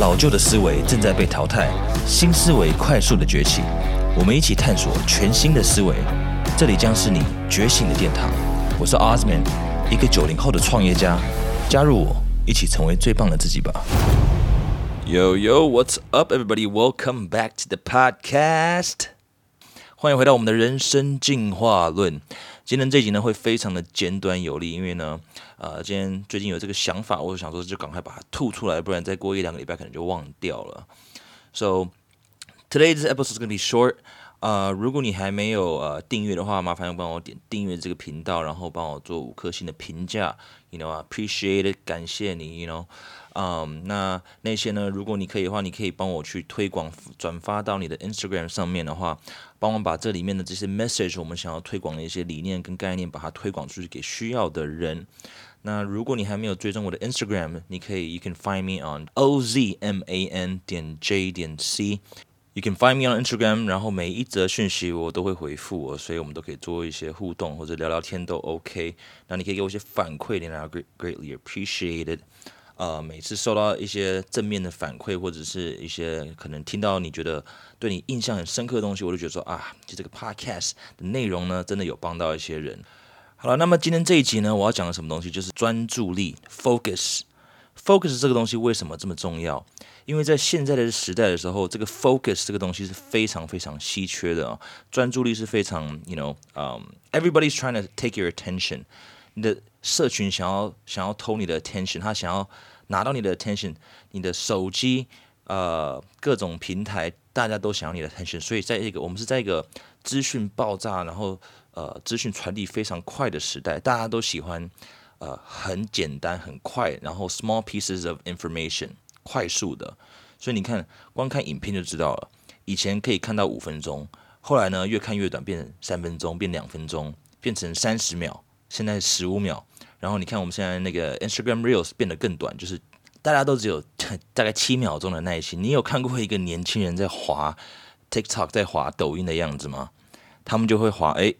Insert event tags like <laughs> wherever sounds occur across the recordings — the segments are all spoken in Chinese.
老旧的思维正在被淘汰，新思维快速的崛起。我们一起探索全新的思维，这里将是你觉醒的殿堂。我是 Osman，一个九零后的创业家。加入我，一起成为最棒的自己吧。Yo yo, what's up, everybody? Welcome back to the podcast. 欢迎回到我们的人生进化论。今天这集呢会非常的简短有力，因为呢，呃，今天最近有这个想法，我想说就赶快把它吐出来，不然再过一两个礼拜可能就忘掉了。So today's episode is gonna be short. 呃，如果你还没有呃订阅的话，麻烦要帮我点订阅这个频道，然后帮我做五颗星的评价，you know appreciate it，感谢你，you know，嗯，那那些呢，如果你可以的话，你可以帮我去推广转发到你的 Instagram 上面的话，帮我把这里面的这些 message，我们想要推广的一些理念跟概念，把它推广出去给需要的人。那如果你还没有追踪我的 Instagram，你可以，you can find me on ozman 点 j 点 c。You can find me on Instagram，然后每一则讯息我都会回复我，所以我们都可以做一些互动或者聊聊天都 OK。那你可以给我一些反馈，然后 great greatly appreciated。呃，每次收到一些正面的反馈，或者是一些可能听到你觉得对你印象很深刻的东西，我就觉得说啊，就这个 podcast 的内容呢，真的有帮到一些人。好了，那么今天这一集呢，我要讲的什么东西，就是专注力 focus。focus 这个东西为什么这么重要？因为在现在的时代的时候，这个 focus 这个东西是非常非常稀缺的啊，专注力是非常，you know，嗯，everybody's trying to take your attention，你的社群想要想要偷你的 attention，他想要拿到你的 attention，你的手机，呃，各种平台，大家都想要你的 attention，所以在一个我们是在一个资讯爆炸，然后呃，资讯传递非常快的时代，大家都喜欢呃很简单很快，然后 small pieces of information。快速的，所以你看，光看影片就知道了。以前可以看到五分钟，后来呢，越看越短，变成三分钟，变两分钟，变成三十秒，现在十五秒。然后你看我们现在那个 Instagram Reels 变得更短，就是大家都只有 <laughs> 大概七秒钟的耐心。你有看过一个年轻人在滑 TikTok 在滑抖音的样子吗？他们就会滑，哎，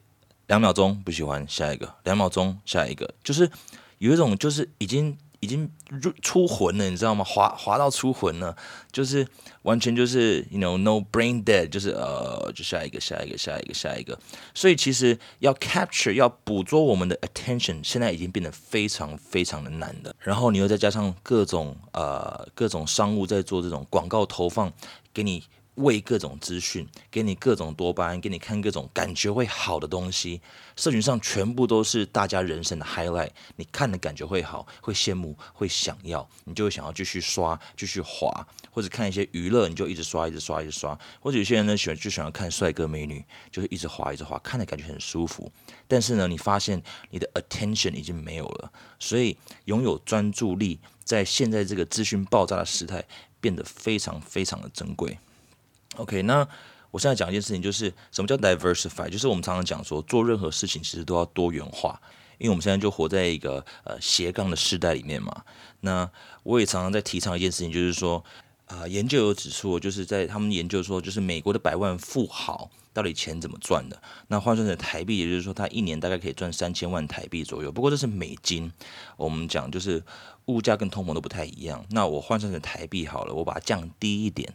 两秒钟不喜欢，下一个，两秒钟下一个，就是有一种就是已经。已经入出魂了，你知道吗？滑滑到出魂了，就是完全就是，you know no brain dead，就是呃，就下一个，下一个，下一个，下一个。所以其实要 capture，要捕捉我们的 attention，现在已经变得非常非常的难的。然后你又再加上各种呃各种商务在做这种广告投放，给你。喂各种资讯，给你各种多巴胺，给你看各种感觉会好的东西。社群上全部都是大家人生的 highlight，你看的感觉会好，会羡慕，会想要，你就会想要继续刷，继续滑，或者看一些娱乐，你就一直刷，一直刷，一直刷。或者有些人呢喜欢就喜欢看帅哥美女，就是一直滑，一直滑，看的感觉很舒服。但是呢，你发现你的 attention 已经没有了，所以拥有专注力，在现在这个资讯爆炸的时代，变得非常非常的珍贵。OK，那我现在讲一件事情，就是什么叫 diversify，就是我们常常讲说，做任何事情其实都要多元化，因为我们现在就活在一个呃斜杠的时代里面嘛。那我也常常在提倡一件事情，就是说，啊，研究有指出，就是在他们研究说，就是美国的百万富豪到底钱怎么赚的？那换算成台币，也就是说，他一年大概可以赚三千万台币左右。不过这是美金，我们讲就是物价跟通膨都不太一样。那我换算成台币好了，我把它降低一点。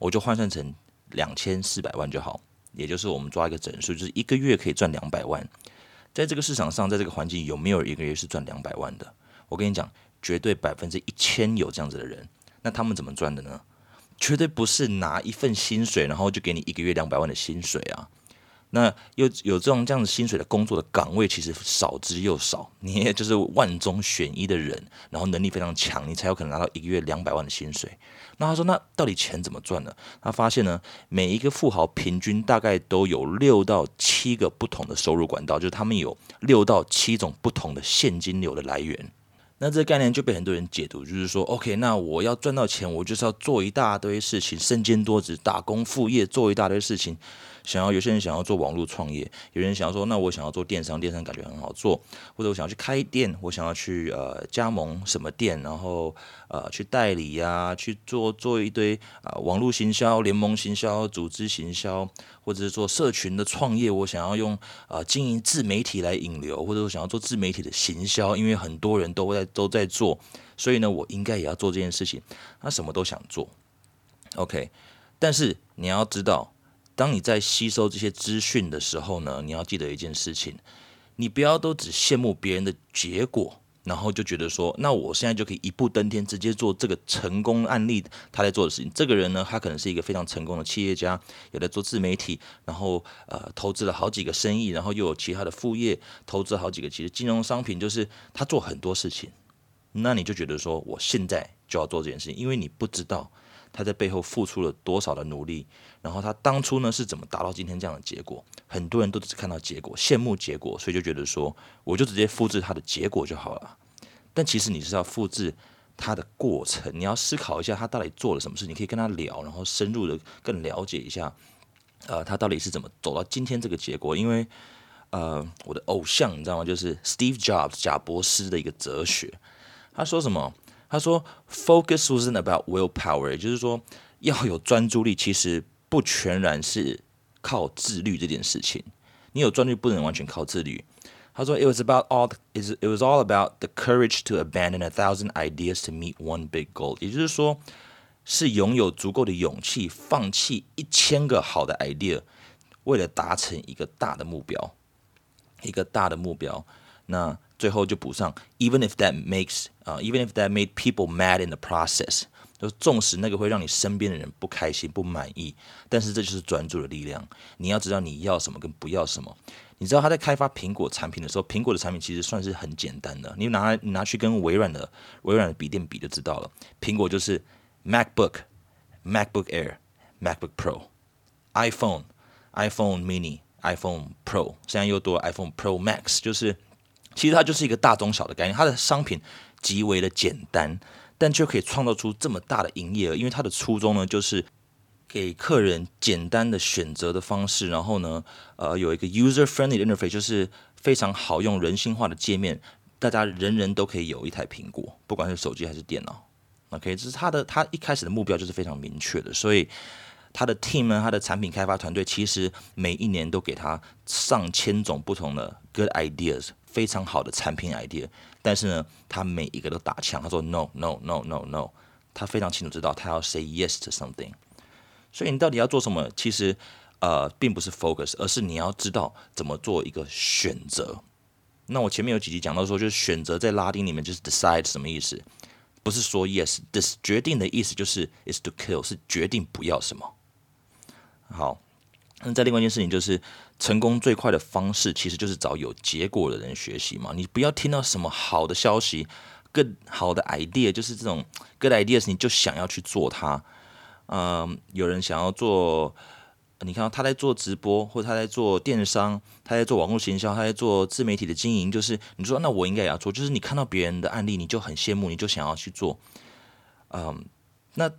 我就换算成两千四百万就好，也就是我们抓一个整数，就是一个月可以赚两百万。在这个市场上，在这个环境，有没有一个月是赚两百万的？我跟你讲，绝对百分之一千有这样子的人。那他们怎么赚的呢？绝对不是拿一份薪水，然后就给你一个月两百万的薪水啊。那又有这种这样子薪水的工作的岗位，其实少之又少。你也就是万中选一的人，然后能力非常强，你才有可能拿到一个月两百万的薪水。那他说，那到底钱怎么赚呢？他发现呢，每一个富豪平均大概都有六到七个不同的收入管道，就是他们有六到七种不同的现金流的来源。那这个概念就被很多人解读，就是说，OK，那我要赚到钱，我就是要做一大堆事情，身兼多职，打工副业，做一大堆事情。想要有些人想要做网络创业，有人想要说，那我想要做电商，电商感觉很好做，或者我想要去开店，我想要去呃加盟什么店，然后呃去代理呀，去做做一堆啊网络行销、联盟行销、组织行销，或者是做社群的创业，我想要用呃经营自媒体来引流，或者我想要做自媒体的行销，因为很多人都在都在做。所以呢，我应该也要做这件事情。他什么都想做，OK。但是你要知道，当你在吸收这些资讯的时候呢，你要记得一件事情，你不要都只羡慕别人的结果。然后就觉得说，那我现在就可以一步登天，直接做这个成功案例他在做的事情。这个人呢，他可能是一个非常成功的企业家，有在做自媒体，然后呃投资了好几个生意，然后又有其他的副业，投资好几个其实金融商品，就是他做很多事情。那你就觉得说，我现在就要做这件事情，因为你不知道。他在背后付出了多少的努力，然后他当初呢是怎么达到今天这样的结果？很多人都只看到结果，羡慕结果，所以就觉得说，我就直接复制他的结果就好了。但其实你是要复制他的过程，你要思考一下他到底做了什么事，你可以跟他聊，然后深入的更了解一下，呃，他到底是怎么走到今天这个结果？因为呃，我的偶像你知道吗？就是 Steve Jobs 贾博士的一个哲学，他说什么？他说：“Focus wasn't about willpower，也就是说，要有专注力，其实不全然是靠自律这件事情。你有专注，不能完全靠自律。”他说：“It was about all is it was all about the courage to abandon a thousand ideas to meet one big goal。也就是说，是拥有足够的勇气，放弃一千个好的 idea，为了达成一个大的目标，一个大的目标。那。”最后就补上，even if that makes 啊，even if that made people mad in the process，就是纵使那个会让你身边的人不开心、不满意，但是这就是专注的力量。你要知道你要什么跟不要什么。你知道他在开发苹果产品的时候，苹果的产品其实算是很简单的，你拿拿去跟微软的微软的笔电比就知道了。苹果就是 MacBook、MacBook Air、MacBook Pro、iPhone、iPhone Mini、iPhone Pro，现在又多了 iPhone Pro Max，就是。其实它就是一个大中小的概念，它的商品极为的简单，但却可以创造出这么大的营业额。因为它的初衷呢，就是给客人简单的选择的方式，然后呢，呃，有一个 user friendly interface，就是非常好用、人性化的界面，大家人人都可以有一台苹果，不管是手机还是电脑。OK，这是它的，它一开始的目标就是非常明确的，所以它的 team 呢，它的产品开发团队其实每一年都给他上千种不同的 good ideas。非常好的产品 idea，但是呢，他每一个都打枪。他说 no no no no no，他非常清楚知道他要 say yes to something。所以你到底要做什么？其实呃，并不是 focus，而是你要知道怎么做一个选择。那我前面有几集讲到说，就是选择在拉丁里面就是 decide 什么意思？不是说 yes，this 决定的意思就是 is to kill，是决定不要什么。好。那在另外一件事情就是，成功最快的方式其实就是找有结果的人学习嘛。你不要听到什么好的消息、更好的 idea，就是这种 good ideas，你就想要去做它。嗯，有人想要做，你看到他在做直播，或者他在做电商，他在做网络行销，他在做自媒体的经营，就是你说那我应该也要做，就是你看到别人的案例，你就很羡慕，你就想要去做。嗯，那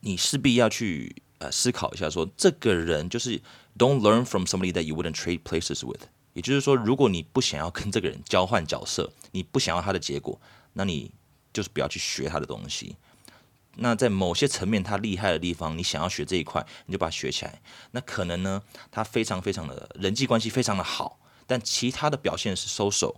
你势必要去。呃，思考一下，说这个人就是 don't learn from somebody that you wouldn't trade places with。也就是说，如果你不想要跟这个人交换角色，你不想要他的结果，那你就是不要去学他的东西。那在某些层面他厉害的地方，你想要学这一块，你就把它学起来。那可能呢，他非常非常的人际关系非常的好，但其他的表现是 social。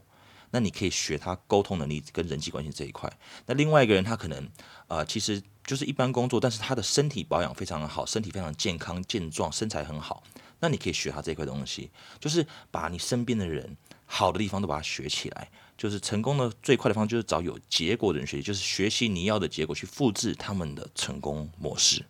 那你可以学他沟通能力跟人际关系这一块。那另外一个人他可能啊，其实就是一般工作，但是他的身体保养非常的好，身体非常健康健壮，身材很好。那你可以学他这块东西，就是把你身边的人好的地方都把它学起来。就是成功的最快的方式就是找有结果的人学习，就是学习你要的结果去复制他们的成功模式。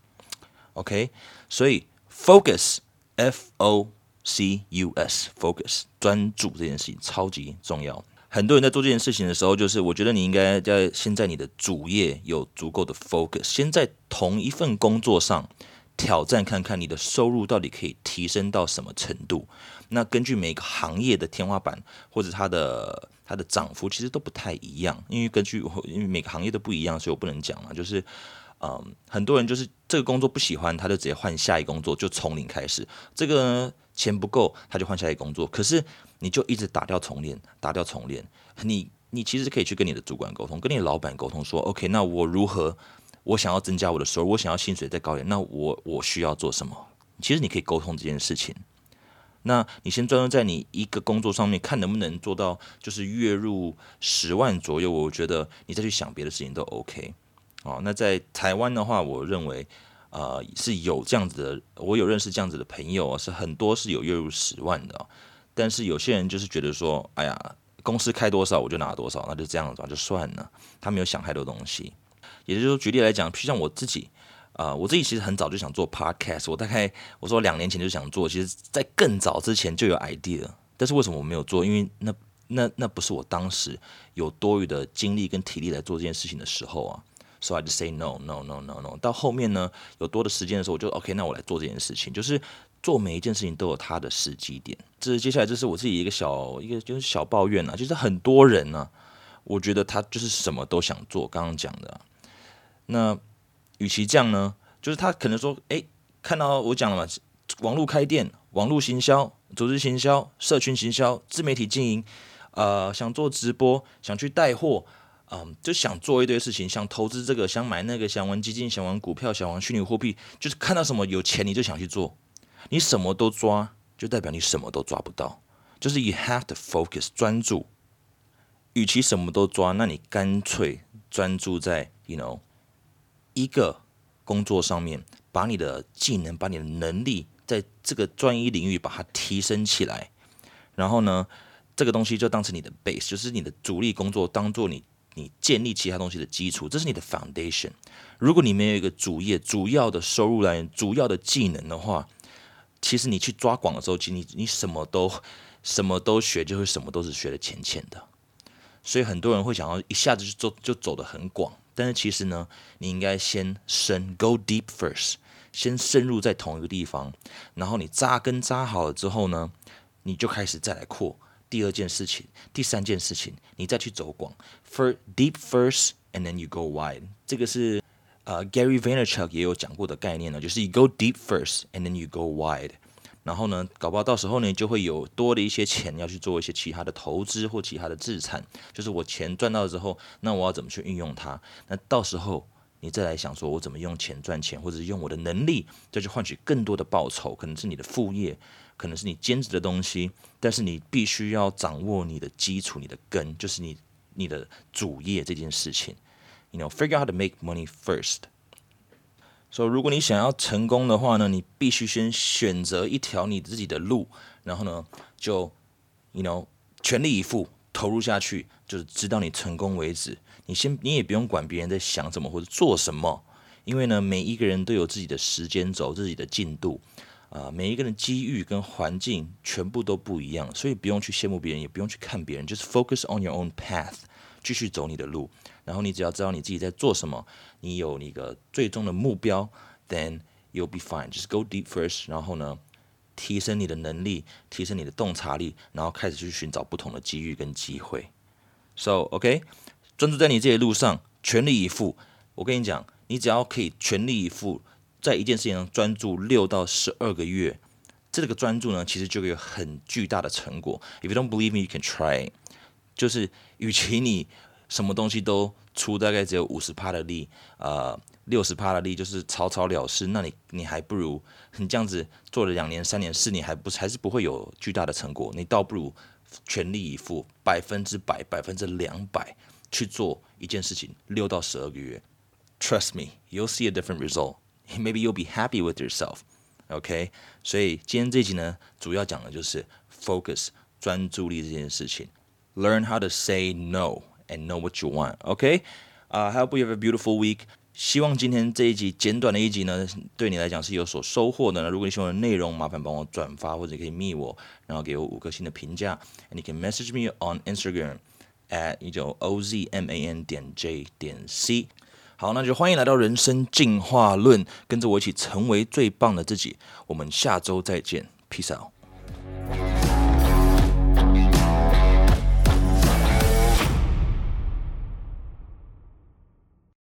OK，所以 focus，F O C U S，focus 专注这件事情超级重要。很多人在做这件事情的时候，就是我觉得你应该在先在你的主业有足够的 focus，先在同一份工作上挑战看看你的收入到底可以提升到什么程度。那根据每个行业的天花板或者它的它的涨幅，其实都不太一样，因为根据因为每个行业都不一样，所以我不能讲了。就是嗯，很多人就是这个工作不喜欢，他就直接换下一工作，就从零开始。这个钱不够，他就换下一个工作。可是你就一直打掉重练，打掉重练。你你其实可以去跟你的主管沟通，跟你老板沟通，说 OK，那我如何？我想要增加我的收入，我想要薪水再高一点，那我我需要做什么？其实你可以沟通这件事情。那你先专注在你一个工作上面，看能不能做到就是月入十万左右。我觉得你再去想别的事情都 OK。哦，那在台湾的话，我认为呃是有这样子的，我有认识这样子的朋友啊，是很多是有月入十万的。但是有些人就是觉得说，哎呀，公司开多少我就拿多少，那就这样子吧，就算了。他没有想太多东西。也就是说，举例来讲，像我自己。啊，我自己其实很早就想做 podcast，我大概我说两年前就想做，其实在更早之前就有 idea，但是为什么我没有做？因为那那那不是我当时有多余的精力跟体力来做这件事情的时候啊，so I just say no no no no no。到后面呢，有多的时间的时候，我就 OK，那我来做这件事情，就是做每一件事情都有它的时机点。这接下来这是我自己一个小一个就是小抱怨啊，就是很多人呢，我觉得他就是什么都想做，刚刚讲的那。与其这样呢，就是他可能说，哎，看到我讲了嘛，网络开店、网络行销、组织行销、社群行销、自媒体经营，呃，想做直播，想去带货，嗯，就想做一堆事情，想投资这个，想买那个，想玩基金，想玩股票，想玩虚拟货币，就是看到什么有钱你就想去做，你什么都抓，就代表你什么都抓不到，就是 you have to focus 专注，与其什么都抓，那你干脆专注在 you know。一个工作上面，把你的技能、把你的能力，在这个专一领域把它提升起来，然后呢，这个东西就当成你的 base，就是你的主力工作，当做你你建立其他东西的基础，这是你的 foundation。如果你没有一个主业、主要的收入来源、主要的技能的话，其实你去抓广的时候，其实你你什么都什么都学，就会什么都是学的浅浅的。所以很多人会想要一下子就走就走得很广。但是其实呢，你应该先深，go deep first，先深入在同一个地方，然后你扎根扎好了之后呢，你就开始再来扩第二件事情、第三件事情，你再去走广。For deep first and then you go wide，这个是呃 Gary Vaynerchuk 也有讲过的概念呢，就是 you go deep first and then you go wide。然后呢，搞不好到时候呢，就会有多的一些钱要去做一些其他的投资或其他的资产。就是我钱赚到之后，那我要怎么去运用它？那到时候你再来想说，我怎么用钱赚钱，或者是用我的能力再去换取更多的报酬？可能是你的副业，可能是你兼职的东西。但是你必须要掌握你的基础，你的根，就是你你的主业这件事情。You know, figure out how to make money first. 说，如果你想要成功的话呢，你必须先选择一条你自己的路，然后呢，就，you know，全力以赴投入下去，就是直到你成功为止。你先，你也不用管别人在想什么或者做什么，因为呢，每一个人都有自己的时间轴、自己的进度，啊，每一个人机遇跟环境全部都不一样，所以不用去羡慕别人，也不用去看别人，就是 focus on your own path，继续走你的路。然后你只要知道你自己在做什么，你有你个最终的目标，then you'll be fine。就是 go deep first，然后呢，提升你的能力，提升你的洞察力，然后开始去寻找不同的机遇跟机会。So OK，专注在你这一路上，全力以赴。我跟你讲，你只要可以全力以赴，在一件事情上专注六到十二个月，这个专注呢，其实就有很巨大的成果。If you don't believe me, you can try。就是与其你什么东西都出大概只有五十帕的力，呃，六十帕的力就是草草了事。那你你还不如你这样子做了两年、三年、四年，还不还是不会有巨大的成果。你倒不如全力以赴，百分之百、百分之两百去做一件事情，六到十二个月。Trust me, you'll see a different result. <laughs> Maybe you'll be happy with yourself. OK，所以今天这集呢，主要讲的就是 focus 专注力这件事情。Learn how to say no. and know what you want. OK，啊、uh,，Hope you have a beautiful week. 希望今天这一集简短的一集呢，对你来讲是有所收获的。如果你喜欢的内容，麻烦帮我转发或者可以密我，然后给我五颗星的评价。And you can message me on Instagram at 一九 O Z M A N 点 J 点 C。好，那就欢迎来到人生进化论，跟着我一起成为最棒的自己。我们下周再见，Peace out。